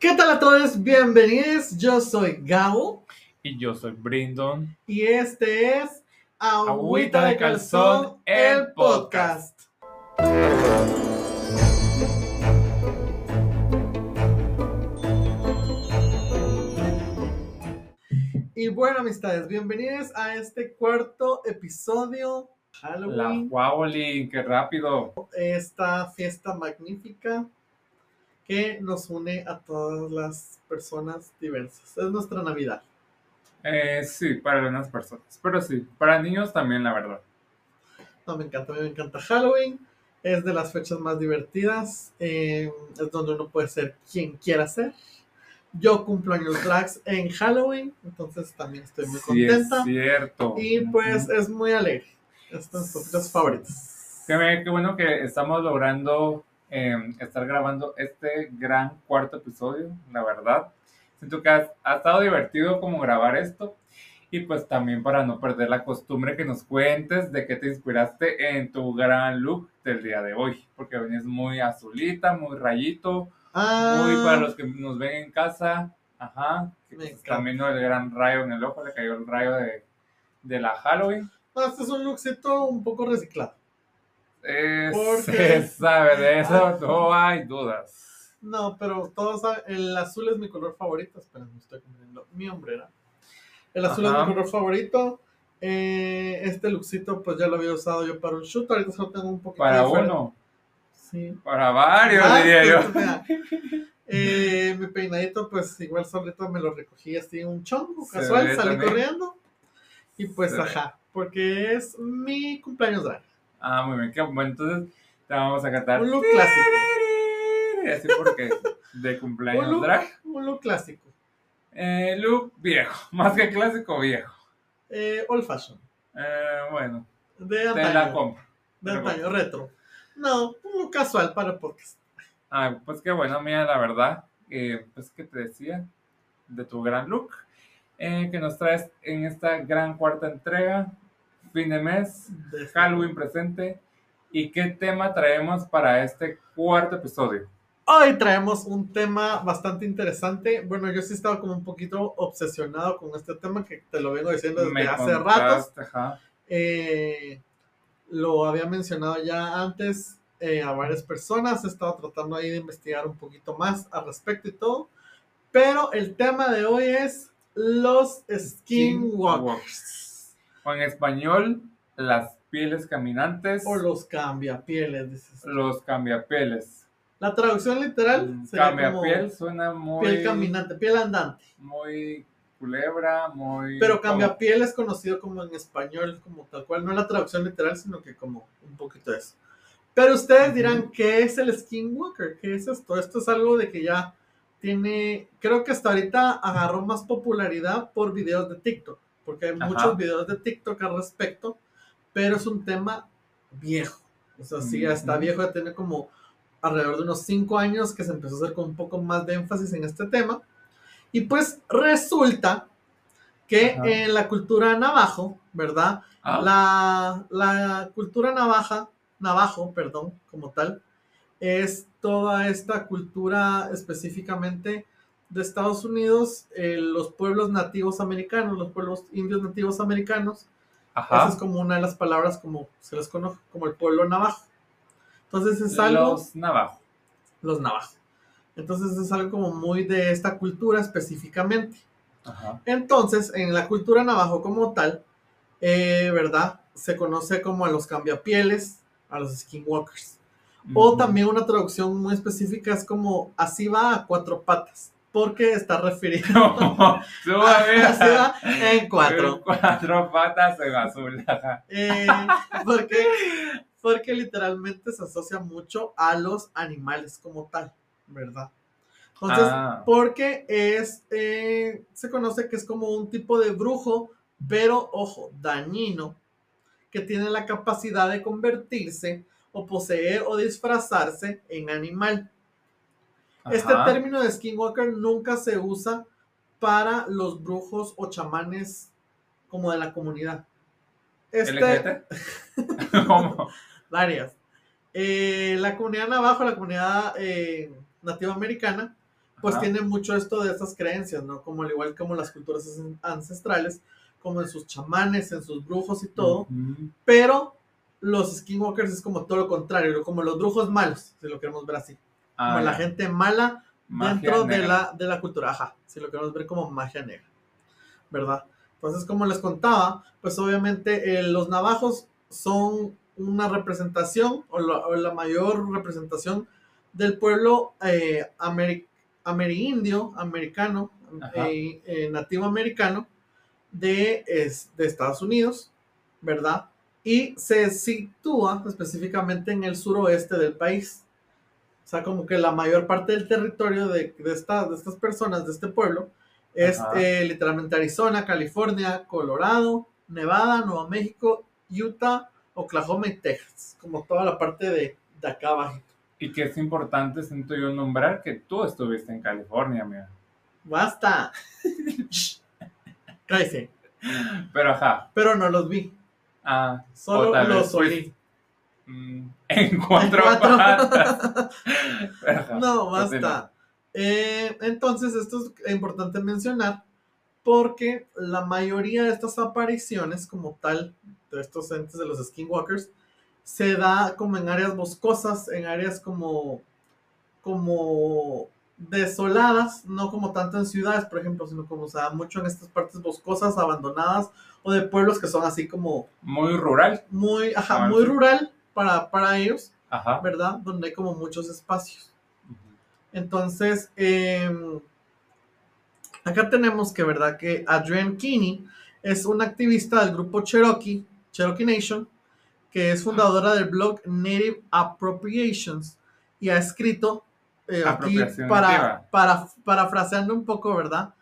¿Qué tal a todos? Bienvenidos. Yo soy Gabo Y yo soy Brindon. y este es Agüita Agüita de Calzón, Calzón, el podcast. Y bueno, amistades, bienvenidos a este cuarto episodio La Halloween, qué rápido. esta fiesta magnífica que nos une a todas las personas diversas. Es nuestra Navidad. Eh, sí, para algunas personas. Pero sí, para niños también, la verdad. No, me encanta, a mí me encanta Halloween. Es de las fechas más divertidas. eh, es donde uno puede ser quien quiera ser. Yo cumplo años drags en Halloween, entonces también estoy muy Sí, es contenta. cierto. Y pues es muy alegre. Es de mis fechas favoritas. Qué bueno que estamos logrando eh, estar grabando este gran cuarto episodio, la verdad. Siento que ha, ha estado divertido como grabar esto. Y pues también para no perder la costumbre que nos cuentes de qué te inspiraste en tu gran look del día de hoy. Porque venís muy azulita, muy rayito, Ah, muy para los que nos ven en casa. Ajá. pues encanta. también ¿no? el gran rayo en el ojo, le cayó el rayo de, de la Halloween. este es un lookcito un poco reciclado. ¿Por se sabe de eso, no hay dudas. No, pero todos saben, el azul es mi color favorito. Espera, me estoy poniendo mi hombrera. El azul Ajá. es mi color favorito. Eh, este lookcito, pues ya lo había usado yo para un shoot. Ahorita solo tengo un poquito Para diferente. uno, Sí. para varios, Ah, diría yo. mira. Eh, mi peinadito, pues igual solito me lo recogí así un chongo, casual, salí también. corriendo. Y pues, Se ve. ajá, porque es mi cumpleaños drag. Ah, muy bien, qué bueno. Entonces te vamos a cantar. Un look clásico. Así porque de Un cumpleaños look, drag. un look clásico. Eh, look viejo, más que clásico viejo. Eh, old fashion. Eh, bueno, De te antaño. la compro. de te antaño, retro. No, un look casual para podcast. Ah, pues qué bueno, mía, la verdad. eh, pues que te decía de tu gran look eh, que nos traes en esta gran cuarta entrega, fin de mes, De Halloween presente. ¿Y qué tema traemos para este cuarto episodio? Hoy traemos un tema bastante interesante. Bueno, yo sí estaba como un poquito obsesionado con este tema que te lo vengo diciendo desde Me hace ajá. Eh, lo había mencionado ya antes eh, a varias personas. He estado tratando ahí de investigar un poquito más al respecto y todo. Pero el tema de hoy es los skinwalkers. O en español, las pieles caminantes, O los cambiapieles. dices. los cambiapieles. La traducción literal sería como Cambiapiel suena muy, piel caminante, piel andante. muy culebra, muy... Pero como- cambiapiel es conocido como en español, como tal cual, no la traducción literal, sino que como un poquito eso. Pero ustedes dirán, ¿qué es el skinwalker? ¿Qué es esto? Esto es algo de que ya tiene, creo que hasta ahorita agarró más popularidad por videos de TikTok, porque hay Ajá. muchos videos de TikTok al respecto, pero es un tema viejo. O sea, sí, ya está viejo, ya tiene como alrededor de unos 5 años que se empezó a hacer con un poco más de énfasis en este tema. Y pues resulta que Ajá. en la cultura navajo, ¿verdad? Ah, La, la cultura navaja, navajo, perdón, como tal, es toda esta cultura específicamente de Estados Unidos, eh, los pueblos nativos americanos, los pueblos indios nativos americanos, esa es como una de las palabras como se les conoce como el pueblo navajo. Entonces es algo Los navajos. los navajos. Entonces es algo como muy de esta cultura específicamente. Ajá. Entonces, en la cultura navajo como tal, eh, ¿verdad? Se conoce como a los cambiapieles, a los skinwalkers. O también una traducción muy específica es como así va a cuatro patas, porque está Todavía. así va en cuatro. Cuatro patas en azul. Eh, porque, porque literalmente se asocia mucho a los animales como tal, ¿verdad? Entonces, Ah. porque es, eh, se conoce que es como un tipo de brujo, pero ojo, dañino, que tiene la capacidad de convertirse o poseer o disfrazarse en animal. Este término de skinwalker nunca se usa para los brujos o chamanes como de la comunidad. Este? ¿Cómo? varias. Eh, la comunidad navajo, la comunidad eh, nativa americana, pues Ajá. tiene mucho esto de estas creencias, ¿no? Como al igual como las culturas an- ancestrales, como en sus chamanes, en sus brujos y todo, pero los skinwalkers es como todo lo contrario, como los brujos malos, si lo queremos ver así, Ah, como la gente mala Magia dentro de la, de la cultura, ajá, si lo queremos ver como magia negra, ¿verdad? Entonces, como les contaba, pues obviamente eh, los navajos son una representación o la, o la mayor representación del pueblo eh, ameri- amerindio, americano, eh, eh, nativo americano de, es- de Estados Unidos, ¿verdad? Y se sitúa específicamente en el suroeste del país. O sea, como que la mayor parte del territorio de, de, esta- de estas personas, de este pueblo, es eh, literalmente Arizona, California, Colorado, Nevada, Nuevo México, Utah, Oklahoma y Texas. Como toda la parte de, de acá abajo. Y que es importante, siento yo, nombrar que tú estuviste en California, mira. ¡Basta! Cállese. Pero ajá. Pero no los vi. Ah, Solo los oí. en cuatro, cuatro. patas. Pero ajá, No, continúa. basta. Eh, entonces, esto es importante mencionar porque la mayoría de estas apariciones, como tal, de estos entes de los skinwalkers, se da como en áreas boscosas, en áreas como, como desoladas, no como tanto en ciudades, por ejemplo, sino como se da mucho en estas partes boscosas, abandonadas, o de pueblos que son así como Muy rural. muy, ajá, Ah, muy rural para, para ellos, Ajá. ¿verdad? Donde hay como muchos espacios. Entonces, eh, acá tenemos que, ¿verdad? Que Adrienne Keeney es una activista del grupo Cherokee, Cherokee Nation, que es fundadora del blog Native Appropriations y ha escrito eh, aquí para, para, parafraseando un poco, ¿verdad?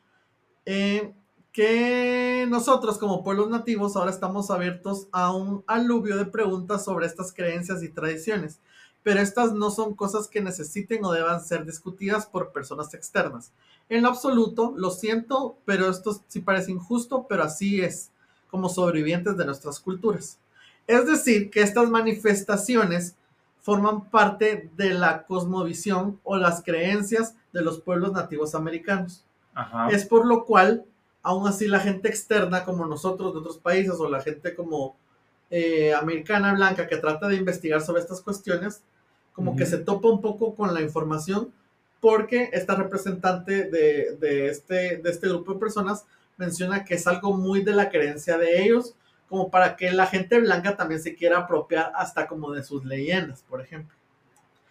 Eh, que nosotros como pueblos nativos ahora estamos abiertos a un aluvio de preguntas sobre estas creencias y tradiciones pero estas no son cosas que necesiten o deban ser discutidas por personas externas. En lo absoluto, lo siento, pero esto sí parece injusto, pero así es, como sobrevivientes de nuestras culturas. Es decir, que estas manifestaciones forman parte de la cosmovisión o las creencias de los pueblos nativos americanos. Ajá. Es por lo cual, aún así, la gente externa como nosotros de otros países o la gente como eh, americana blanca que trata de investigar sobre estas cuestiones, como que se topa un poco con la información porque esta representante de, de este, de este grupo de personas menciona que es algo muy de la creencia de ellos, como para que la gente blanca también se quiera apropiar hasta como de sus leyendas, por ejemplo.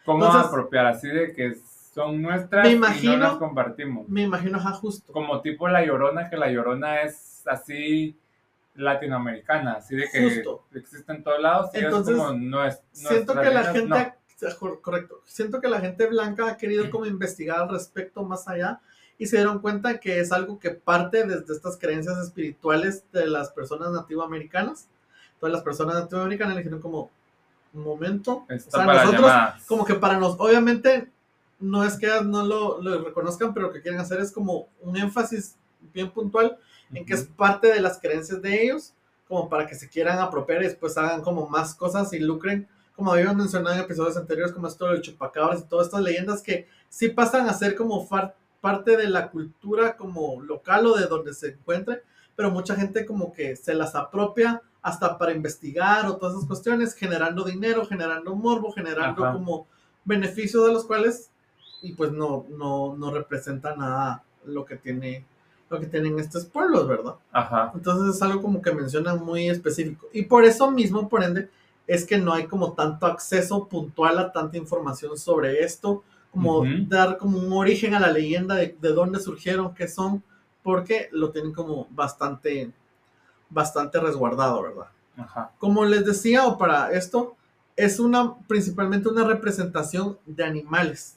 ¿Cómo entonces- apropiar? Así de que son nuestras Me y imagino- no las compartimos. Me imagino, ajá, justo. Como tipo La Llorona, que La Llorona es así latinoamericana, así de que Justo. existe en todos lados y Entonces, es como no es Siento que la gente, no. correcto, siento que la gente blanca ha querido como investigar al respecto más allá y se dieron cuenta que es algo que parte desde estas creencias espirituales de las personas nativoamericanas. Todas las personas nativoamericanas le dijeron como, un momento, Está o sea, para nosotros llamadas. como que para nos, obviamente no es que no lo, lo reconozcan, pero lo que quieren hacer es como un énfasis bien puntual en que es parte de las creencias de ellos, como para que se quieran apropiar y después hagan como más cosas y lucren, como habíamos mencionado en episodios anteriores, como esto del chupacabras y todas estas leyendas que sí pasan a ser como far- parte de la cultura como local o de donde se encuentren, pero mucha gente como que se las apropia hasta para investigar o todas esas cuestiones, generando dinero, generando morbo, generando Ajá. como beneficios de los cuales y pues no, no, no representa nada lo que tiene lo que tienen estos pueblos, ¿verdad? Ajá. Entonces es algo como que mencionan muy específico. Y por eso mismo, por ende, es que no hay como tanto acceso puntual a tanta información sobre esto, como dar como un origen a la leyenda de, de dónde surgieron, qué son, porque lo tienen como bastante, bastante resguardado, ¿verdad? Ajá. Como les decía, o para esto, es una, principalmente una representación de animales.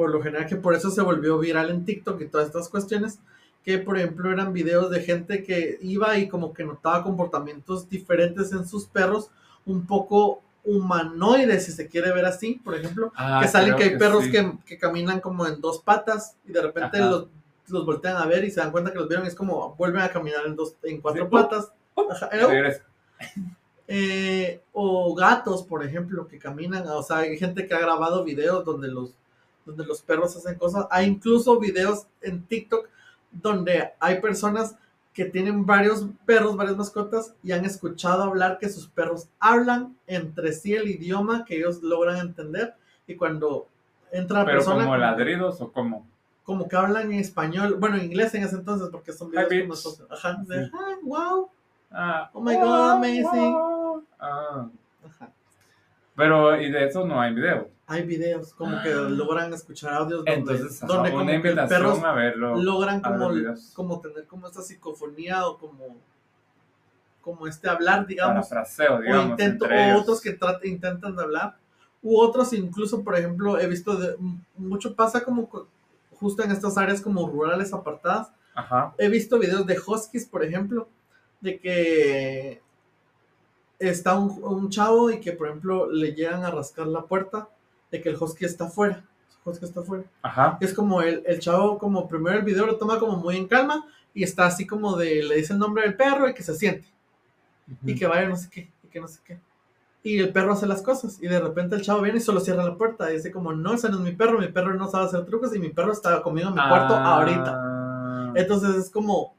Por lo general, que por eso se volvió viral en TikTok y todas estas cuestiones, que por ejemplo eran videos de gente que iba y como que notaba comportamientos diferentes en sus perros, un poco humanoides, si se quiere ver así, por ejemplo, Ah, que salen que hay perros sí. que, que caminan como en dos patas y de repente Ajá. los, los voltean a ver y se dan cuenta que los vieron y es como vuelven a caminar en dos en cuatro Sí, patas. Eh, eh, o gatos, por ejemplo, que caminan, o sea, hay gente que ha grabado videos donde los, donde los perros hacen cosas. Hay incluso videos en TikTok donde hay personas que tienen varios perros, varias mascotas y han escuchado hablar que sus perros hablan entre sí el idioma que ellos logran entender y cuando entra la Pero persona como ladridos o como. como que hablan en español, bueno, en inglés en ese entonces porque son videos bitch. nosotros. Ajá, de, Sí. "Ah, wow. Ah, Oh my God, amazing. Ah, Ajá. pero y de eso no hay video. Hay videos como que logran escuchar audios donde, Entonces, donde como que perros a verlo. logran a ver como, como tener como esta psicofonía o como como este hablar, digamos, Parafraseo, o, digamos. intento, entre o otros que trata- intentan de hablar, u otros incluso, por ejemplo, he visto de- mucho pasa como co- justo en estas áreas como rurales apartadas, Ajá. he visto videos de huskies, por ejemplo, de que está un, un chavo y que, por ejemplo, le llegan a rascar la puerta de que el husky está afuera. Husky está afuera. Ajá. Es como el, el chavo, como primero el video lo toma como muy en calma y está así como de, le dice el nombre del perro y que se siente y que vaya no sé qué, y que no sé qué. Y el perro hace las cosas y de repente el chavo viene y solo cierra la puerta y dice como, no, ese no es mi perro, mi perro no sabe hacer trucos y mi perro está conmigo en mi cuarto Ah, ahorita. Entonces es como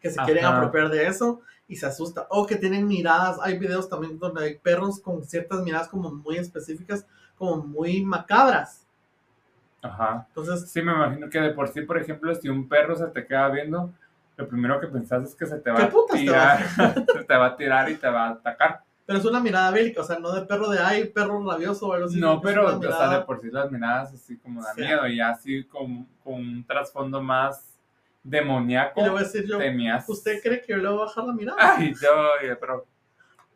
que se quieren Ajá. apropiar de eso y se asusta. O que tienen miradas, hay videos también donde hay perros con ciertas miradas como muy específicas, como muy macabras. Ajá. Entonces, Sí, me imagino que de por sí, por ejemplo, si un perro se te queda viendo, lo primero que pensás es que se te va ¿Qué a te tirar, se te va a tirar y te va a atacar. pero es una mirada bélica, o sea, no de perro de ay, perro rabioso o algo así. No, pero o sea, de por sí las miradas así como da Sí. miedo y así con, con un trasfondo más demoníaco. Y le voy a decir yo, temías. ¿usted cree que yo le voy a bajar la mirada? Ay, yo, pero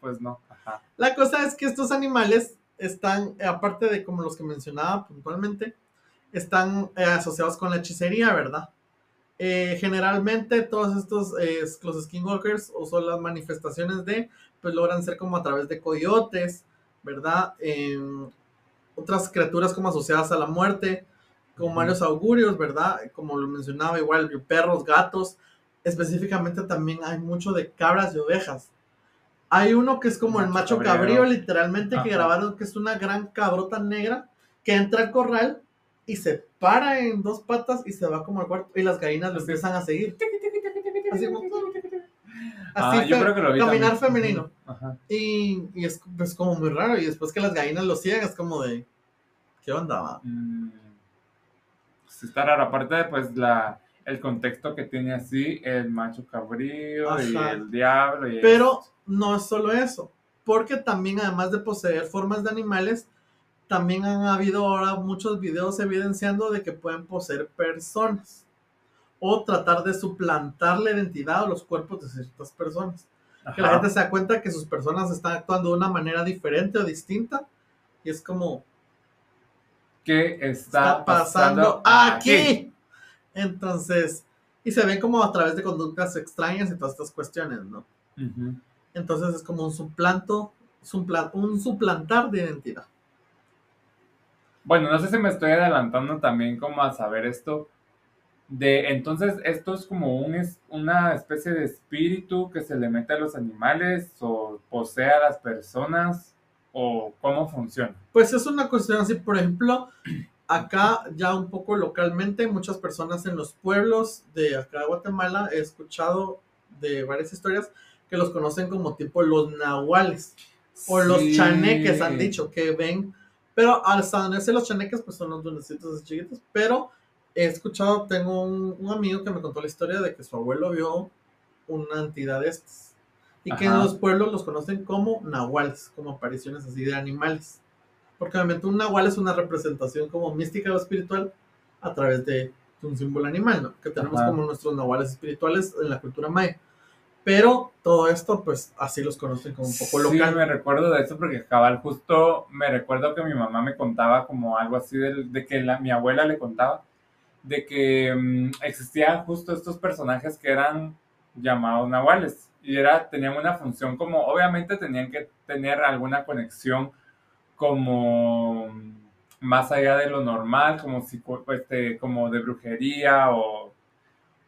pues no. Ajá. La cosa es que estos animales están, aparte de como los que mencionaba puntualmente, están eh, asociados con la hechicería, ¿verdad? Eh, generalmente todos estos, eh, los skinwalkers o son las manifestaciones de, pues logran ser como a través de coyotes, ¿verdad? Em, otras criaturas como asociadas a la muerte, como Ujú. varios augurios, ¿verdad? Como lo mencionaba igual, perros, gatos, específicamente también hay mucho de cabras y ovejas. Hay uno que es como el Macho cabrío. literalmente, que grabaron que es una gran cabrota negra que entra al corral y se para en dos patas y se va como al cuarto y las gallinas lo empiezan a seguir. Así como- Ah, yo creo que lo vi caminar también. femenino. Ajá. Y, y es, es como muy raro. Y después que las gallinas lo siguen, es como de. ¿Qué onda? va? Mm, está raro. Aparte de pues la, el contexto que tiene así, el macho cabrío y Ajá. el diablo. Y Pero no es solo eso. Porque también, además de poseer formas de animales, también han habido ahora muchos videos evidenciando de que pueden poseer personas. O tratar de suplantar la identidad o los cuerpos de ciertas personas. Que la Ajá. gente se da cuenta que sus personas están actuando de una manera diferente o distinta. Y es como, ¿Qué está, está pasando aquí. Entonces, y se ven como a través de conductas extrañas y todas estas cuestiones, ¿no? Entonces es como un suplanto, supla- un suplantar de identidad. Bueno, no sé si me estoy adelantando también como a saber esto. De, entonces, esto es como un, es una especie de espíritu que se le mete a los animales o posee a las personas o cómo funciona. Pues es una cuestión así, por ejemplo, acá ya un poco localmente, muchas personas en los pueblos de acá de Guatemala, he escuchado de varias historias que los conocen como tipo los nahuales. o los chaneques han dicho que ven, pero hasta donde sé los chaneques pues son los duendecitos chiquitos, pero he escuchado, tengo un, un amigo que me contó la historia de que su abuelo vio una entidad de estas y que en Ajá. los pueblos los conocen como nahuales, como apariciones así de animales, porque obviamente un nahual es una representación como mística o espiritual a través de un símbolo animal, ¿no? Que tenemos Ajá. como nuestros nahuales espirituales en la cultura maya. Pero todo esto, pues así los conocen como un poco Sí, local. me recuerdo de eso porque cabal justo me recuerdo que mi mamá me contaba como algo así de, que la- mi abuela le contaba de que mm, existían justo estos personajes que eran llamados nahuales y era tenían una función como obviamente tenían que tener alguna conexión como más allá de lo normal como psico- este como de brujería o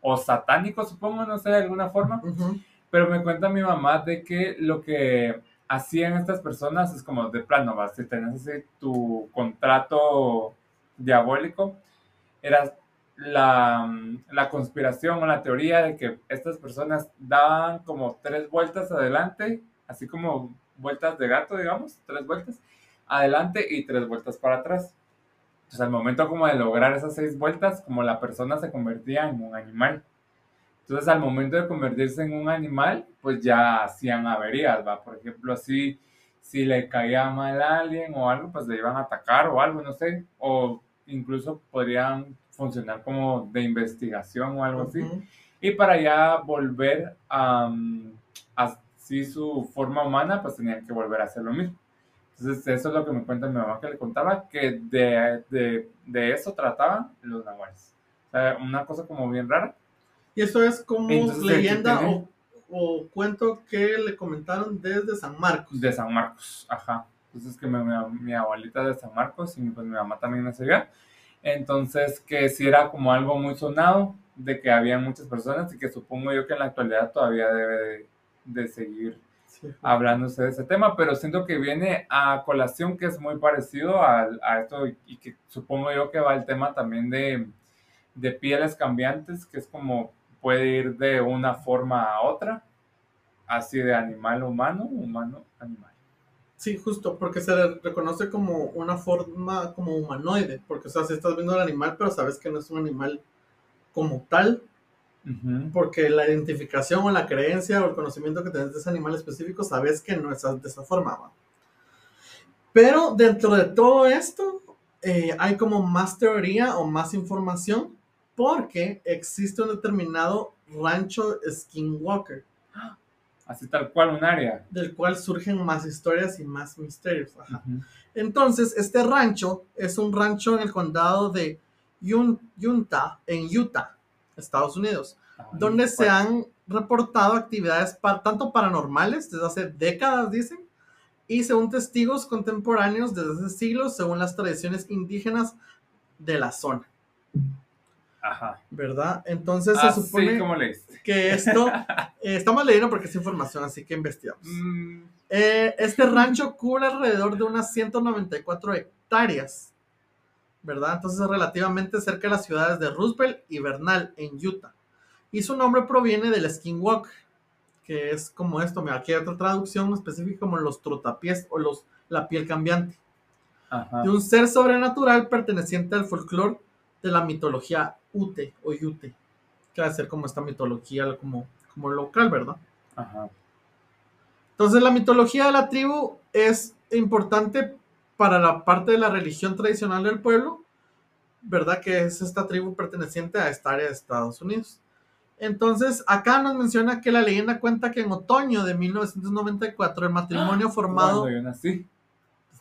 o satánico supongo no sé de alguna forma. Pero me cuenta mi mamá de que lo que hacían estas personas es como de plano, vas, si tenés así tu contrato diabólico era la, la, conspiración o la teoría de que estas personas daban como tres vueltas adelante, así como vueltas de gato, digamos, tres vueltas adelante y tres vueltas para atrás. Entonces, al momento como de lograr esas seis vueltas, como la persona se convertía en un animal. Entonces, al momento de convertirse en un animal, pues ya hacían averías, ¿va? Por ejemplo, así, si le caía mal a alguien o algo, pues le iban a atacar o algo, no sé. O incluso podrían funcionar como de investigación o algo así. Y para ya volver a, así su forma humana, pues tenían que volver a hacer lo mismo. Entonces, eso es lo que me cuenta mi mamá que le contaba, que de, de, de eso trataban los nahuales. O sea, una cosa como bien rara. Y eso es como leyenda o, o, cuento que le comentaron desde San Marcos. De San Marcos, ajá. Entonces, que mi, mi abuelita de San Marcos y pues mi mamá también nació allá. Entonces, que sí era como algo muy sonado, de que había muchas personas y que supongo yo que en la actualidad todavía debe de, seguir hablándose de ese tema, pero siento que viene a colación que es muy parecido a, a, esto y que supongo yo que va el tema también de, de pieles cambiantes, que es como puede ir de una forma a otra, así de animal humano, humano, animal. Sí, justo, porque se le reconoce como una forma como humanoide, porque o sea, si estás viendo el animal, pero sabes que no es un animal como tal, porque la identificación o la creencia o el conocimiento que tienes de ese animal específico, sabes que no es de esa forma. Pero dentro de todo esto, eh, hay como más teoría o más información, porque existe un determinado rancho skinwalker así tal cual un área. Del cual surgen más historias y más misterios. Entonces, este rancho es un rancho en el condado de Utah, en Utah, Estados Unidos, donde se han reportado actividades tanto paranormales desde hace décadas, dicen, y según testigos contemporáneos desde hace siglos, según las tradiciones indígenas de la zona. Ajá. ¿Verdad? Entonces se supone que esto, eh, estamos leyendo porque es información, así que investigamos. Mm. Eh, este rancho cubre alrededor de unas 194 hectáreas, ¿verdad? Entonces es relativamente cerca de las ciudades de Roosevelt y Bernal, en Utah. Y su nombre proviene del skinwalk, que es como esto, mira, aquí hay otra traducción específica como los trotapiés o los, la piel cambiante. De un ser sobrenatural perteneciente al folclore de la mitología Ute o Yute, que va a ser como esta mitología como, como local, ¿verdad? Ajá. Entonces la mitología de la tribu es importante para la parte de la religión tradicional del pueblo, ¿verdad? Que es esta tribu perteneciente a esta área de Estados Unidos. Entonces, acá nos menciona que la leyenda cuenta que en otoño de 1994 el matrimonio ¡Ah! formado... Cuando yo nací.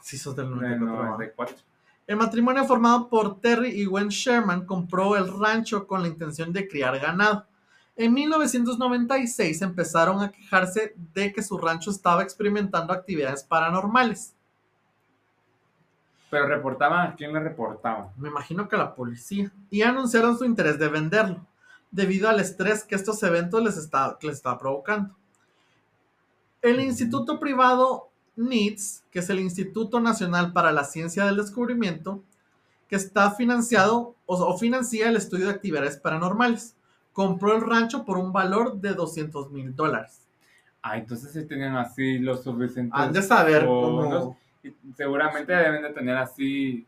Sí, sos del 94. El matrimonio formado por Terry y Gwen Sherman compró el rancho con la intención de criar ganado. En 1996 empezaron a quejarse de que su rancho estaba experimentando actividades paranormales. Pero reportaban, ¿a quién le reportaban? Me imagino que a la policía. Y anunciaron su interés de venderlo, debido al estrés que estos eventos les estaba, les estaba provocando. El instituto privado NITS, que es el Instituto Nacional para la Ciencia del Descubrimiento, que está financiado o, financia el estudio de actividades paranormales. Compró el rancho por un valor de 200 mil dólares. Ah, entonces si tenían así los suficientes. Han de saber cómo. Seguramente deben de tener así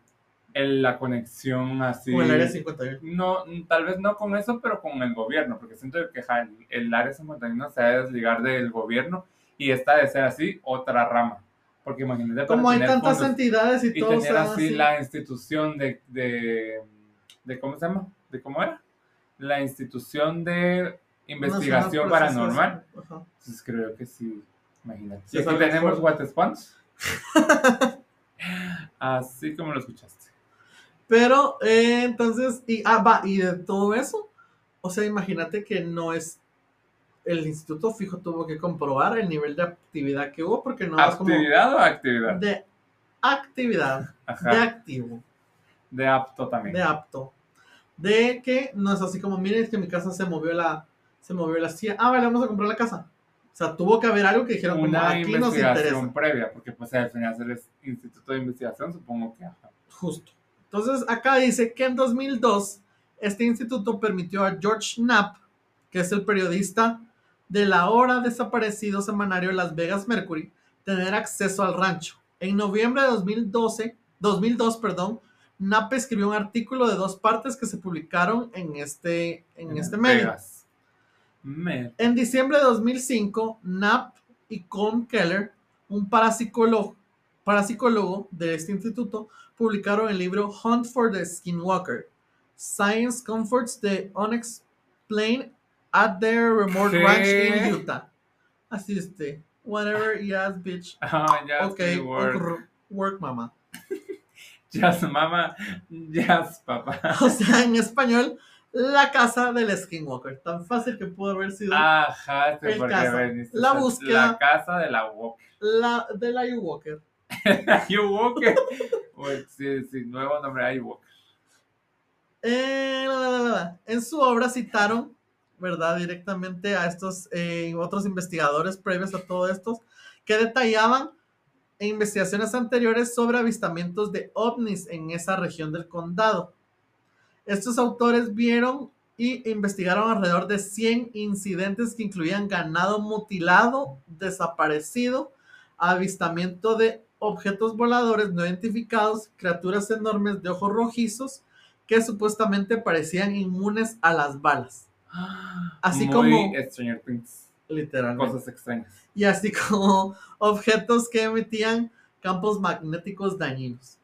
la conexión así. Con el área 51. No, tal vez no con eso, pero con el gobierno, porque siento que el, el área 51 se debe desligar del gobierno y esta de ser así otra rama. Porque imagínate. Como hay tantas entidades y, y tener así, la institución de, de, de, ¿Cómo se llama? ¿De cómo era? La institución de investigación paranormal. Entonces creo que sí. Imagínate. Y aquí tenemos What así como lo escuchaste. Pero eh, entonces, y, ah, va, y de todo eso, o sea, imagínate que no es el instituto fijo tuvo que comprobar el nivel de actividad que hubo porque no ¿Actividad o actividad? De actividad, de activo. De apto también. De apto. De que no es así como, miren, es que mi casa se movió la, se movió la silla. Ah, vale, vamos a comprar la casa. O sea, tuvo que haber algo que dijeron Una como, aquí investigación previa, porque pues al final es el instituto de investigación, supongo que Justo. Entonces, acá dice que en 2002 este instituto permitió a George Knapp, que es el periodista de la ahora desaparecido semanario Las Vegas Mercury, tener acceso al rancho. En noviembre de 2012, 2002, perdón, escribió un artículo de dos partes que se publicaron en este, en este medio. En diciembre de 2005, Knapp y Colm Keller, un parapsicólogo, parapsicólogo de este instituto, publicaron el libro Hunt for the Skinwalker, Science Comforts the Unexplained at their Remote. Ranch in Utah. Así este, whatever, yes, bitch. Ah, ya ok, sí, work. work, work, mama. Yes, mama. Yes, papá. O sea, en español, la casa del Skinwalker. Tan fácil que pudo haber sido Ajá, sí, El porque caso. veniste La búsqueda. La casa de la Walker. la de la Walker. You Walker. Uy, sí, sí, nuevo nombre. Eh, la, la, la, la. En su obra citaron, ¿verdad? Directamente a estos eh, otros investigadores previos a todo esto, que detallaban investigaciones anteriores sobre avistamientos de ovnis en esa región del condado. Estos autores vieron y investigaron alrededor de 100 incidentes que incluían ganado mutilado, desaparecido, avistamiento de objetos voladores no identificados, criaturas enormes de ojos rojizos que supuestamente parecían inmunes a las balas. Así Muy como- Stranger Things. Literalmente. Cosas extrañas. Y así como objetos que emitían campos magnéticos dañinos.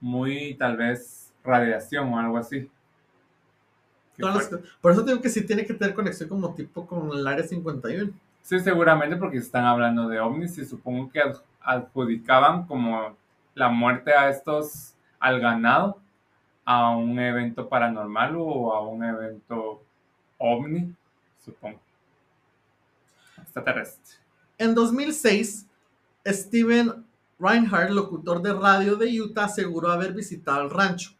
Muy, tal vez, radiación o algo así. Las Por eso digo que sí tiene que tener conexión como tipo con el área 51. Sí, seguramente porque están hablando de ovnis y supongo que ad- adjudicaban como la muerte a estos, al ganado, a un evento paranormal o a un evento ovni, supongo. Extraterrestre. En 2006, Steven Reinhardt, locutor de radio de Utah, aseguró haber visitado el rancho.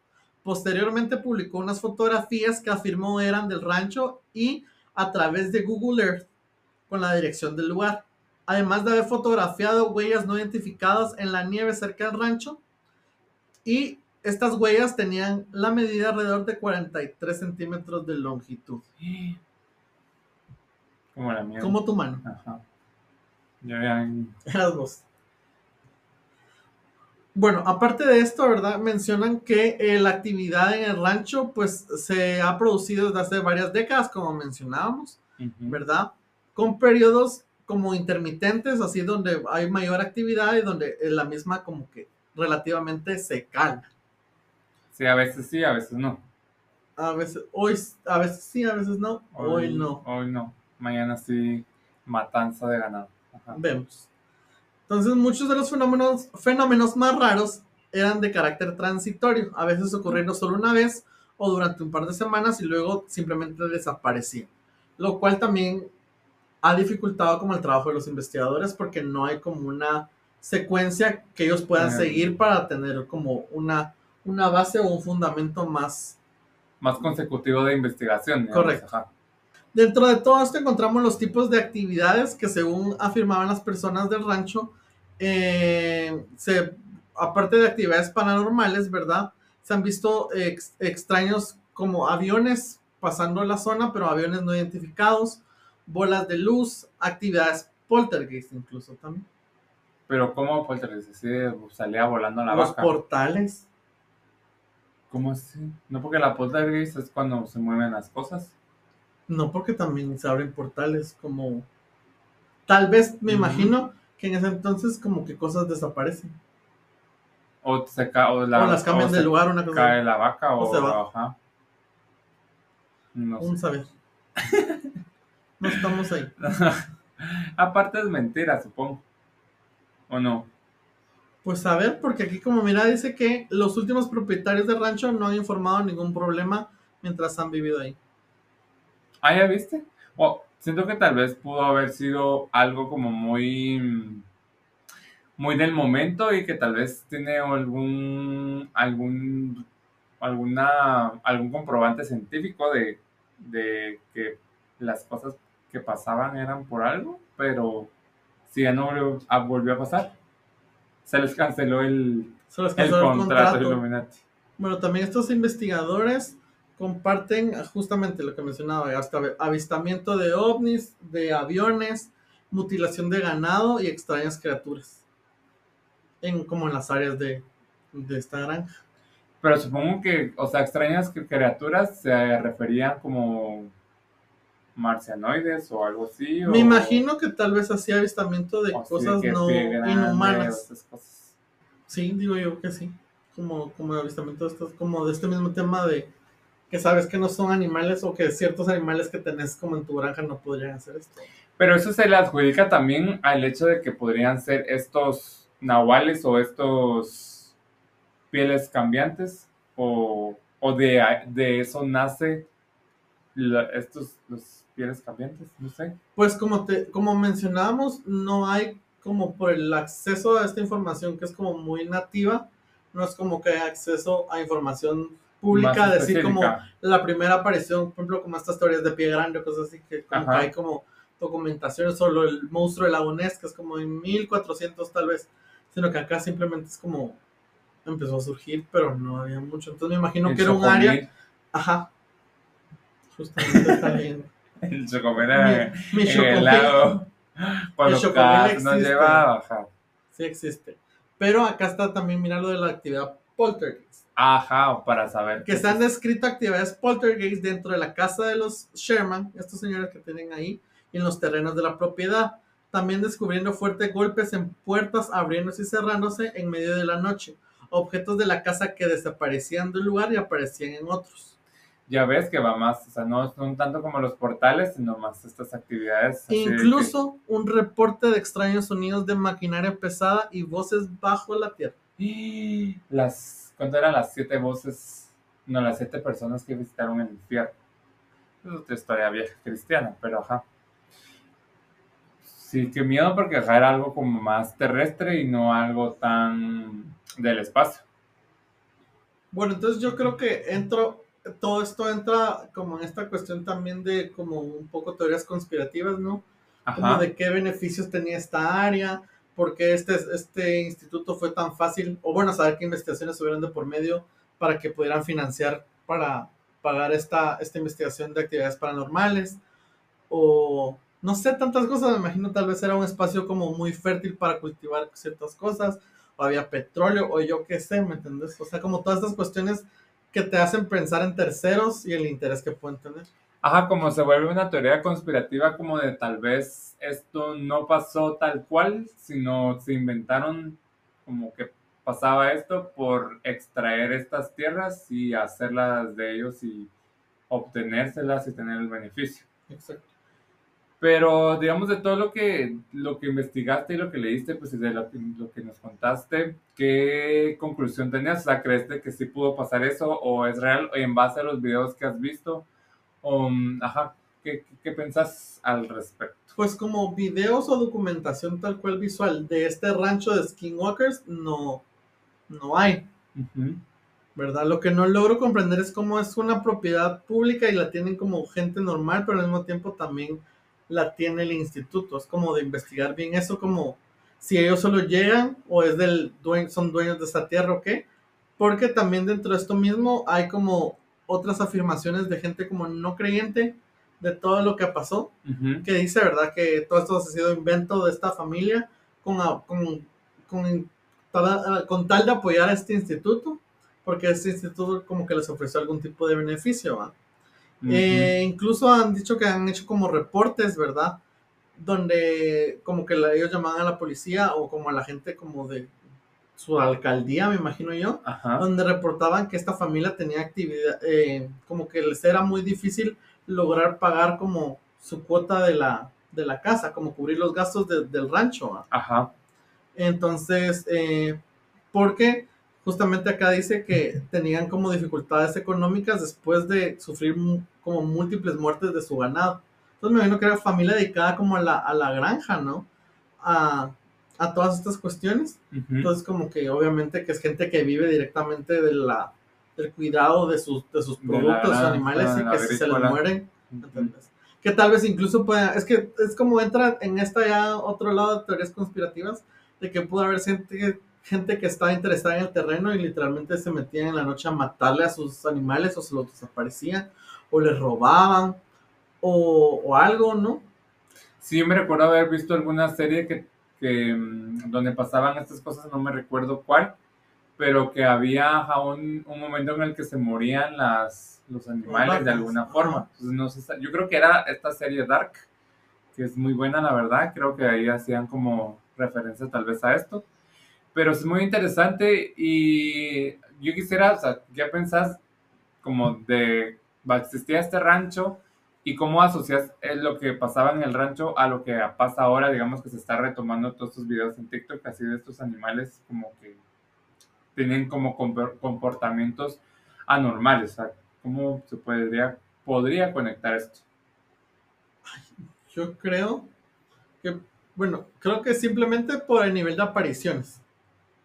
Posteriormente publicó unas fotografías que afirmó eran del rancho y a través de Google Earth con la dirección del lugar. Además de haber fotografiado huellas no identificadas en la nieve cerca del rancho. Y estas huellas tenían la medida alrededor de 43 centímetros de longitud. Como la mía. Como tu mano. Ajá. Ya vean. Las dos. Bueno, aparte de esto, ¿verdad? Mencionan que eh, la actividad en el rancho, pues, se ha producido desde hace varias décadas, como mencionábamos. ¿verdad? Con periodos como intermitentes, así donde hay mayor actividad y donde eh, la misma como que relativamente se calma. Sí, a veces sí, a veces no. A veces, hoy, a veces sí, a veces no, hoy, no. Hoy no. Mañana sí, matanza de ganado. Ajá. Vemos. Entonces, muchos de los fenómenos, fenómenos más raros eran de carácter transitorio. A veces ocurrieron solo una vez o durante un par de semanas y luego simplemente desaparecían. Lo cual también ha dificultado como el trabajo de los investigadores porque no hay como una secuencia que ellos puedan seguir para tener como una, una base o un fundamento más, Más consecutivo de investigación. digamos, Correcto. ajá. Dentro de todo esto encontramos los tipos de actividades que según afirmaban las personas del rancho, eh, se, aparte de actividades paranormales, ¿verdad? Se han visto ex- extraños como aviones pasando la zona, pero aviones no identificados, bolas de luz, actividades poltergeist incluso también. Pero ¿cómo poltergeist? ¿Sí salía volando la Los vaca? portales. ¿Cómo así? No porque la poltergeist es cuando se mueven las cosas. No, porque también se abren portales como... Tal vez, me imagino que en ese entonces como que cosas desaparecen. O se o la, o las cambian o de se lugar, una cosa cae la vaca o, se va. ajá. No sé. Un saber. no estamos ahí. Aparte es mentira, supongo. ¿O no? Pues a ver, porque aquí como mira dice que los últimos propietarios del rancho no han informado ningún problema mientras han vivido ahí. Ah, ¿ya viste? Siento que tal vez pudo haber sido algo como muy muy del momento y que tal vez tiene algún algún alguna algún comprobante científico de, que las cosas que pasaban eran por algo, pero si ya no volvió a, volvió a pasar, se les canceló el, Se les el canceló el contrato contrato. Illuminati. Bueno, también estos investigadores comparten justamente lo que mencionaba, hasta avistamiento de ovnis, de aviones, mutilación de ganado y extrañas criaturas. En, como en las áreas de, de esta granja. Pero supongo que, o sea, extrañas criaturas se referían como marcianoides o algo así. Me imagino que tal vez hacía avistamiento de cosas no inhumanas. Sí, digo yo que sí. Como, como avistamiento de estos, como de este mismo tema de que sabes que no son animales o que ciertos animales que tenés como en tu granja no podrían hacer esto. Pero eso se le adjudica también al hecho de que podrían ser estos nahuales o estos pieles cambiantes o, o de, de eso nace estos los pieles cambiantes, no sé. Pues como te como mencionábamos, no hay como por el acceso a esta información que es como muy nativa, no es como que hay acceso a información pública, decir como la primera aparición, por ejemplo, como estas teorías de pie grande o cosas así, que, hay como documentaciones solo el monstruo de la que es como en 1400 tal vez, sino que acá simplemente es como empezó a surgir, pero no había mucho. Entonces me imagino que era un área. Ajá. Justamente está leyendo. El chocomil mi, en el lago. Cuando el nos lleva a bajar. Sí existe. Pero acá está también, mira lo de la actividad poltergeist. Ajá, para saber. Que se han descrito actividades poltergeist dentro de la casa de los Sherman, estos señores que tienen ahí, y en los terrenos de la propiedad. También descubriendo fuertes golpes en puertas abriéndose y cerrándose en medio de la noche. Objetos de la casa que desaparecían de un lugar y aparecían en otros ya ves que va más, o sea, no son tanto como los portales, sino más estas actividades. Incluso un reporte de extraños sonidos de maquinaria pesada y voces bajo la tierra. Y las, ¿cuánto eran las siete voces? No, las siete personas que visitaron el infierno. Es otra historia vieja cristiana, pero ajá. Sí, qué miedo porque era algo como más terrestre y no algo tan del espacio. Bueno, entonces yo creo que entro todo esto entra como en esta cuestión también de como un poco teorías conspirativas, ¿no? Como de qué beneficios tenía esta área, por qué este, este instituto fue tan fácil, o bueno, saber qué investigaciones hubieran de por medio para que pudieran financiar para pagar esta, esta investigación de actividades paranormales, o no sé, tantas cosas, me imagino tal vez era un espacio como muy fértil para cultivar ciertas cosas, o había petróleo, o yo qué sé, ¿me entendés? O sea, como todas estas cuestiones que te hacen pensar en terceros y el interés que pueden tener. Ajá, como se vuelve una teoría conspirativa como de tal vez esto no pasó tal cual, sino se inventaron como que pasaba esto por extraer estas tierras y hacerlas de ellos y obtenérselas y tener el beneficio. Exacto. Pero digamos de todo lo que, lo que investigaste y lo que leíste, pues de lo, lo que nos contaste, ¿qué conclusión tenías? O sea, ¿crees que sí pudo pasar eso o es real en base a los videos que has visto? Um, ajá, ¿qué, qué, pensás al respecto? Pues como videos o documentación tal cual visual de este rancho de Skinwalkers, no, no hay. ¿Verdad? Lo que no logro comprender es cómo es una propiedad pública y la tienen como gente normal, pero al mismo tiempo también la tiene el instituto. Es como de investigar bien eso, como si ellos solo llegan o es del dueño, son dueños de esa tierra o qué. Porque también dentro de esto mismo hay como otras afirmaciones de gente como no creyente de todo lo que pasó, que dice, ¿verdad? Que todo esto ha sido invento de esta familia con, con, con, con tal de apoyar a este instituto, porque este instituto como que les ofreció algún tipo de beneficio, ¿va? Eh, incluso han dicho que han hecho como reportes, ¿verdad? Donde como que ellos llamaban a la policía o como a la gente como de su alcaldía, me imagino yo, donde reportaban que esta familia tenía actividad, eh, como que les era muy difícil lograr pagar como su cuota de la, de la casa, como cubrir los gastos del rancho. Ajá. Entonces, eh, porque justamente acá dice que tenían como dificultades económicas después de sufrir como múltiples muertes de su ganado. Entonces me imagino que era familia dedicada como a la, a la granja, ¿no? A, a todas estas cuestiones. Entonces como que obviamente que es gente que vive directamente de la, del cuidado de sus, de sus productos, sus animales y que si se les mueren, que tal vez incluso pueda, es que es como entra en esta ya otro lado de teorías conspirativas, de que pudo haber gente gente que estaba interesada en el terreno y literalmente se metían en la noche a matarle a sus animales o se los desaparecían o les robaban o, o algo, ¿no? Sí, me recuerdo haber visto alguna serie que, que, mm, donde pasaban estas cosas, no me recuerdo cuál, pero que había un, un momento en el que se morían las, los animales de alguna forma. Entonces, no sé, yo creo que era esta serie Dark, que es muy buena, la verdad. Creo que ahí hacían como referencia tal vez a esto. Pero es muy interesante y yo quisiera, o sea, ¿qué pensás como de, existía este rancho y cómo asocias lo que pasaba en el rancho a lo que pasa ahora, digamos que se está retomando todos estos videos en TikTok, así de estos animales como que tienen como comportamientos anormales, o sea, ¿cómo se podría, podría conectar esto? Yo creo que, bueno, creo que simplemente por el nivel de apariciones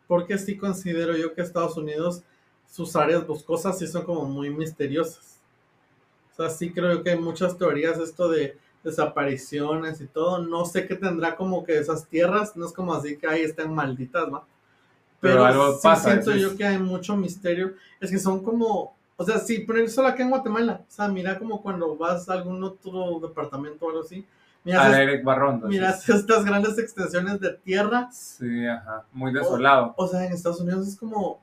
porque sí considero yo que Estados Unidos, sus áreas boscosas sí son como muy misteriosas. O sea, sí creo que hay muchas teorías esto de desapariciones y todo. No sé qué tendrá como que esas tierras, no es como así que ahí están malditas, ¿no? Pero, sí siento yo que hay mucho misterio. Es que son como, o sea, sí, pero solo acá en Guatemala. O sea, mira como cuando vas a algún otro departamento o algo así Mira, Eric Barrón. Mira estas grandes extensiones de tierra. Sí, ajá. Muy desolado. O, sea, en Estados Unidos es como.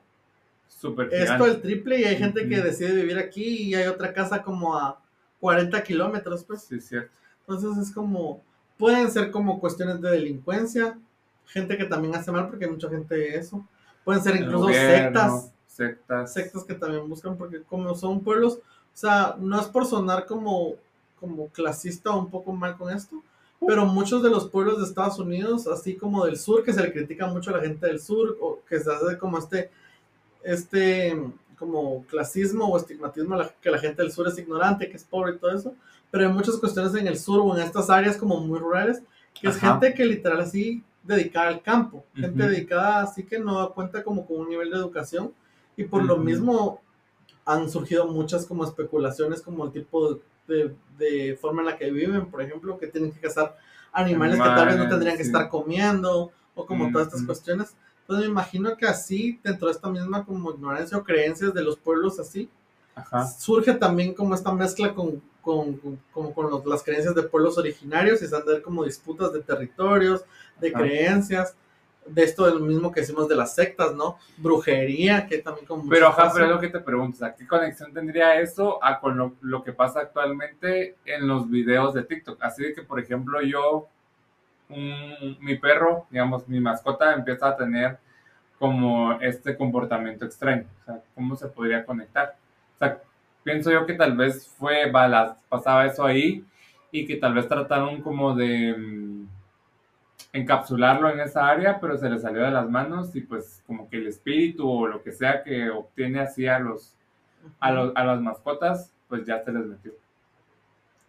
Súper Esto el triple y hay gente que decide vivir aquí y hay otra casa como a 40 kilómetros, pues. Sí, cierto. Entonces es como. Pueden ser como cuestiones de delincuencia. Gente que también hace mal porque hay mucha gente de eso. Pueden ser incluso sectas. Sectas. Sectas que también buscan porque como son pueblos. O sea, no es por sonar como como clasista un poco mal con esto, pero muchos de los pueblos de Estados Unidos, así como del sur, que se le critica mucho a la gente del sur, o que se hace como este, este, como clasismo o estigmatismo, que la gente del sur es ignorante, que es pobre y todo eso, pero hay muchas cuestiones en el sur o en estas áreas como muy rurales, que es gente que literal así dedicada al campo, gente dedicada así que no cuenta como con un nivel de educación y por lo mismo han surgido muchas como especulaciones como el tipo de de, forma en la que viven, por ejemplo, que tienen que cazar animales, que tal vez no tendrían que estar comiendo, o como todas estas cuestiones. Entonces me imagino que así, dentro de esta misma como ignorancia o creencias de los pueblos así, surge también como esta mezcla con, con, con, con las creencias de pueblos originarios y se han de ver como disputas de territorios, de creencias de esto de lo mismo que decimos de las sectas, ¿no? Brujería, que también como... Pero, ajá, pero es lo que te pregunto, ¿qué conexión tendría eso a con lo, lo, que pasa actualmente en los videos de TikTok? Así de que, por ejemplo, yo, mi perro, digamos, mi mascota empieza a tener como este comportamiento extraño, o sea, ¿cómo se podría conectar? O sea, pienso yo que tal vez fue, balas, pasaba eso ahí y que tal vez trataron como de mm, encapsularlo en esa área, pero se le salió de las manos y pues como que el espíritu o lo que sea que obtiene así a los a, a las mascotas, pues ya se les metió.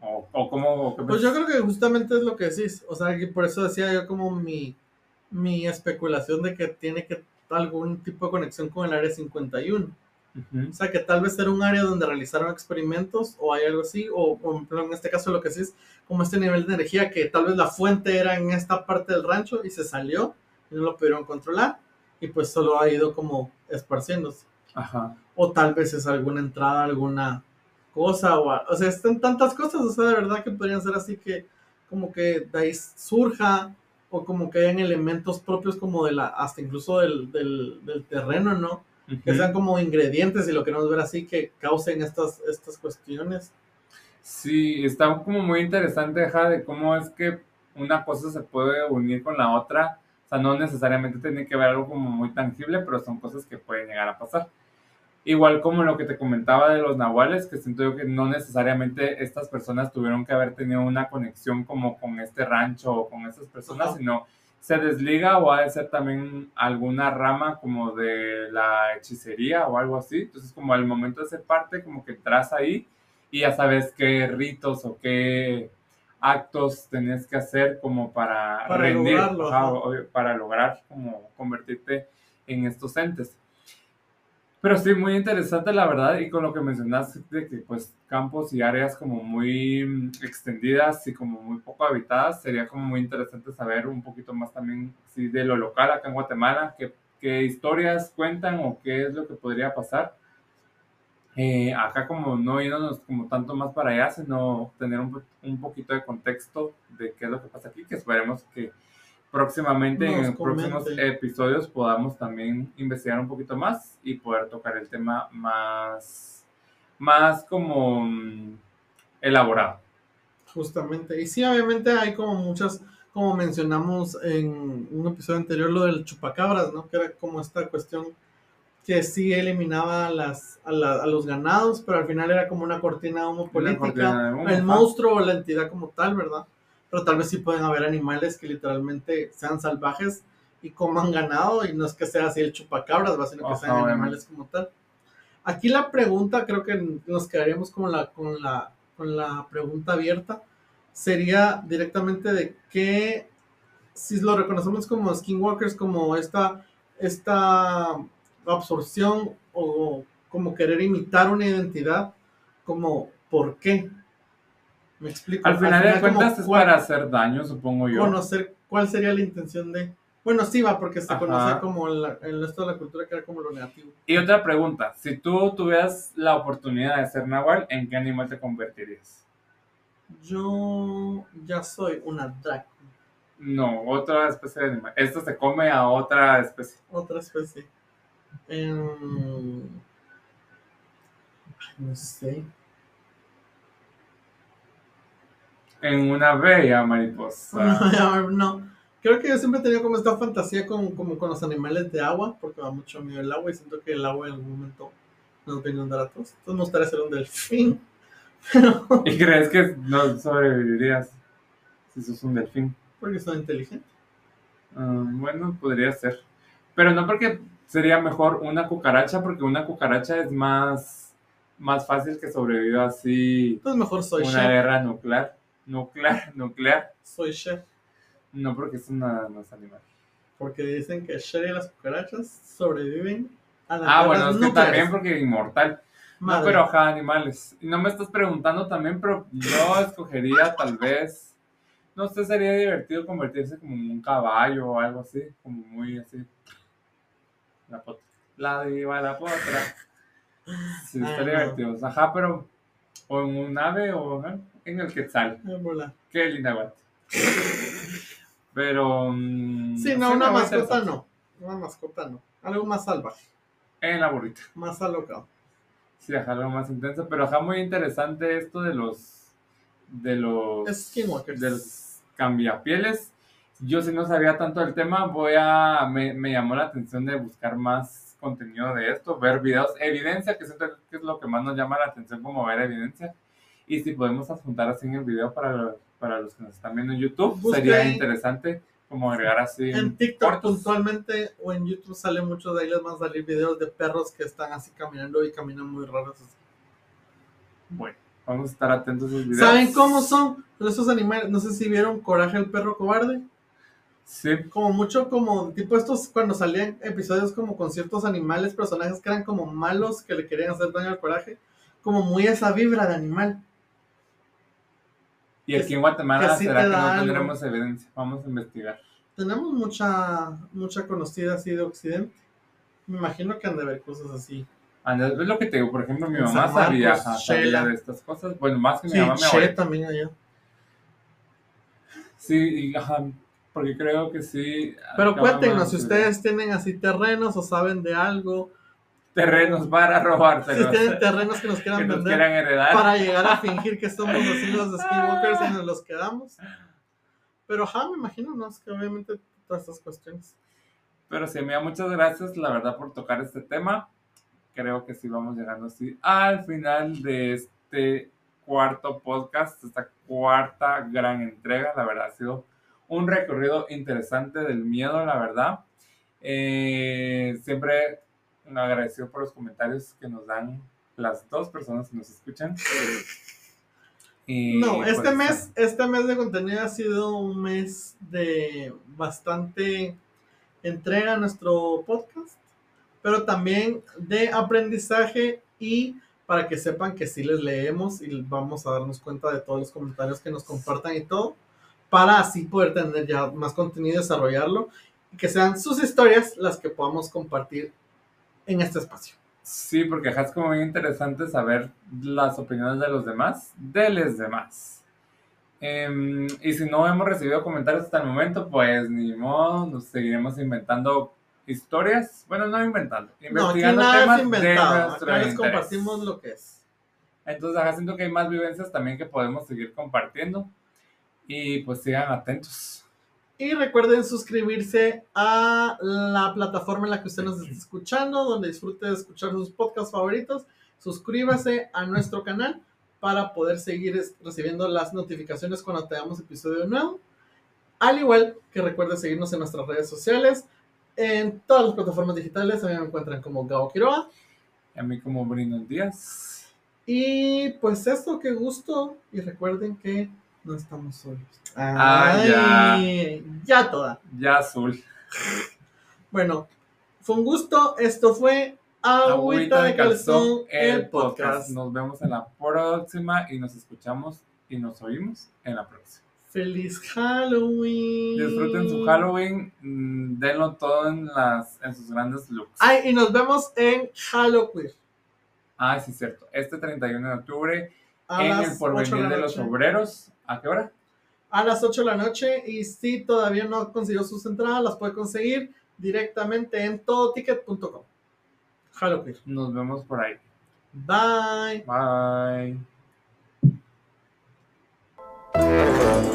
O, o como... Pues yo creo que justamente es lo que decís, o sea, que por eso decía yo como mi, mi especulación de que tiene que algún tipo de conexión con el área 51 o sea, que tal vez era un área donde realizaron experimentos o hay algo así, o, en este caso lo que sí es como este nivel de energía que tal vez la fuente era en esta parte del rancho y se salió y no lo pudieron controlar y pues solo ha ido como esparciéndose. Ajá. O tal vez es alguna entrada, alguna cosa, o, o sea, están tantas cosas, o sea, de verdad que podrían ser así que como que de ahí surja o como que hayan elementos propios como de la, hasta incluso del, del, del terreno, ¿no? Que sean como ingredientes, y lo queremos ver así, que causen estas, estas cuestiones. Sí, está como muy interesante, deja de cómo es que una cosa se puede unir con la otra. O sea, no necesariamente tiene que ver algo como muy tangible, pero son cosas que pueden llegar a pasar. Igual como lo que te comentaba de los nahuales, que siento yo que no necesariamente estas personas tuvieron que haber tenido una conexión como con este rancho o con esas personas, sino se desliga o ha de ser también alguna rama como de la hechicería o algo así. Entonces, como al momento de ser parte, como que entras ahí y ya sabes qué ritos o qué actos tenés que hacer como para, para rendir, para lograr como convertirte en estos entes. Pero sí, muy interesante la verdad y con lo que mencionaste de que pues campos y áreas como muy mm, extendidas y como muy poco habitadas, sería como muy interesante saber un poquito más también sí, de lo local acá en Guatemala, qué, qué historias cuentan o qué es lo que podría pasar. Eh, acá como no irnos como tanto más para allá, sino tener un, un, poquito de contexto de qué es lo que pasa aquí, que esperemos que próximamente en próximos episodios podamos también investigar un poquito más y poder tocar el tema más, más como mm, elaborado. Justamente, y sí, obviamente hay como muchas, como mencionamos en un episodio anterior, lo del chupacabras, ¿no? Que era como esta cuestión que sí eliminaba a, las, a, los ganados, pero al final era como una cortina de humo política, el monstruo o la entidad como tal, ¿verdad? Pero tal vez sí pueden haber animales que literalmente sean salvajes y coman ganado y no es que sea así el chupacabras, sino que sean animales como tal. Aquí la pregunta, creo que nos quedaríamos con la, con la, con la pregunta abierta, sería directamente de qué, si lo reconocemos como skinwalkers, como esta, esta absorción o como querer imitar una identidad, como por qué. Me explico. Al final, de cuentas es para hacer daño, supongo yo. Conocer cuál sería la intención de... Bueno, sí va, porque se conoce como el resto de la cultura que era como lo negativo. Y otra pregunta, si tú tuvieras la oportunidad de ser nahual, ¿en qué animal te convertirías? Yo ya soy una drag. No, otra especie de animal. Esto se come a otra especie. Otra especie. no sé. En una bella mariposa. no, creo que yo siempre he tenido como esta fantasía con, como con los animales de agua, porque va mucho miedo el agua y siento que el agua en algún momento nos viene a inundar a todos. Entonces me gustaría ser un delfín. ¿Y crees que no sobrevivirías si sos un delfín? Porque soy inteligente. Ah, bueno, podría ser. Pero no porque sería mejor una cucaracha, porque una cucaracha es más, más fácil que sobreviva así. Pues mejor soy Una guerra nuclear. Nuclear, nuclear. Soy chef. No, porque es una, no es animal. Porque dicen que Sherry y las cucarachas sobreviven a la Ah, bueno, es que también porque inmortal. No, pero ajá, animales. No me estás preguntando también, pero yo escogería tal vez. No sé, sería divertido convertirse como en un caballo o algo así, como muy así. La potra. La diva, la potra. Sí, estaría divertido. Ajá, pero. O en un ave o en el Quetzal. Qué linda guata. Pero. Mm, sí, no, una mascota no. Una mascota no. Algo más salvaje. En la burrita. Más alocado. Sí, algo más intenso. Pero ajá, muy interesante esto de los. De los. Skinwalkers. De los cambiapieles. Yo si no sabía tanto del tema, voy a. Me, me llamó la atención de buscar más contenido de esto, ver videos, evidencia, que siento que es lo que más nos llama la atención, como ver evidencia y si podemos adjuntar así en el video para, para los que nos están viendo en YouTube, sería interesante como agregar así. En TikTok puntualmente o en YouTube sale mucho de ahí, les van a salir videos de perros que están así caminando y caminan muy raros. Bueno, vamos a estar atentos a esos videos. ¿Saben cómo son esos animales? No sé si vieron Coraje el perro cobarde. Sí. Como mucho como, tipo estos, cuando salían episodios como con ciertos animales, personajes que eran como malos, que le querían hacer daño al coraje, como muy esa vibra de animal. Y aquí en Guatemala será que no tendremos evidencia. Vamos a investigar. Tenemos mucha, mucha conocida así de Occidente. Me imagino que han de ver cosas así. Es lo que te digo, por ejemplo, mi mamá sabía, sabía, de estas cosas. Bueno, más que mi mamá, me abuela. también allá. Sí, y, ajá, porque creo que sí. Pero cuéntenos, si ustedes tienen así terrenos o saben de algo, terrenos para robárselos. Si tienen terrenos que nos quieran vender heredar. para llegar a fingir que somos los skinwalkers y nos los quedamos. Pero ja, me imagino, ¿no? Es que obviamente todas estas cuestiones. Pero sí, mira, muchas gracias, la verdad, por tocar este tema. Creo que sí vamos llegando así al final de este cuarto podcast, esta cuarta gran entrega. La verdad, ha sido un recorrido interesante del miedo, la verdad. Eh, siempre agradecido por los comentarios que nos dan las dos personas que nos escuchan. no, este pues, mes, este mes de contenido ha sido un mes de bastante entrega a nuestro podcast, pero también de aprendizaje y para que sepan que sí les leemos y vamos a darnos cuenta de todos los comentarios que nos compartan y todo, para así poder tener ya más contenido y desarrollarlo y que sean sus historias las que podamos compartir en este espacio. Sí, porque es como bien interesante saber las opiniones de los demás, de los demás. Em, y si no hemos recibido comentarios hasta el momento, pues ni modo, nos seguiremos inventando historias. Bueno, no inventando, No, investigando nada temas inventado. de nuestro Acá les compartimos lo que es. Entonces, acá siento que hay más vivencias también que podemos seguir compartiendo. Y pues sigan atentos. Y recuerden suscribirse a la plataforma en la que usted nos está escuchando, donde disfrute de escuchar sus podcasts favoritos. Suscríbase a nuestro canal para poder seguir recibiendo las notificaciones cuando tengamos episodio nuevo. Al igual que recuerde seguirnos en nuestras redes sociales, en todas las plataformas digitales. A mí me encuentran como Gabo Quiroga. Y a mí como Brino Díaz. Y pues esto, qué gusto. Y recuerden que no estamos solos. Ah, Ay, ya toda. Ya azul. Bueno, fue un gusto. Esto fue Agüita de Calzón, el podcast. Nos vemos en la próxima y nos escuchamos y nos oímos en la próxima. Feliz Halloween. Disfruten su Halloween, mm, denlo todo en, las, en sus grandes looks. Ay, y nos vemos en Halloween. Ah, sí, cierto. Este 31 de octubre a en las el porvenir de, de los obreros. ¿A qué hora? A las 8 de la noche. Y si todavía no consiguió sus entradas, las puede conseguir directamente en todoticket.com. Halloween. Nos vemos por ahí. Bye. Bye.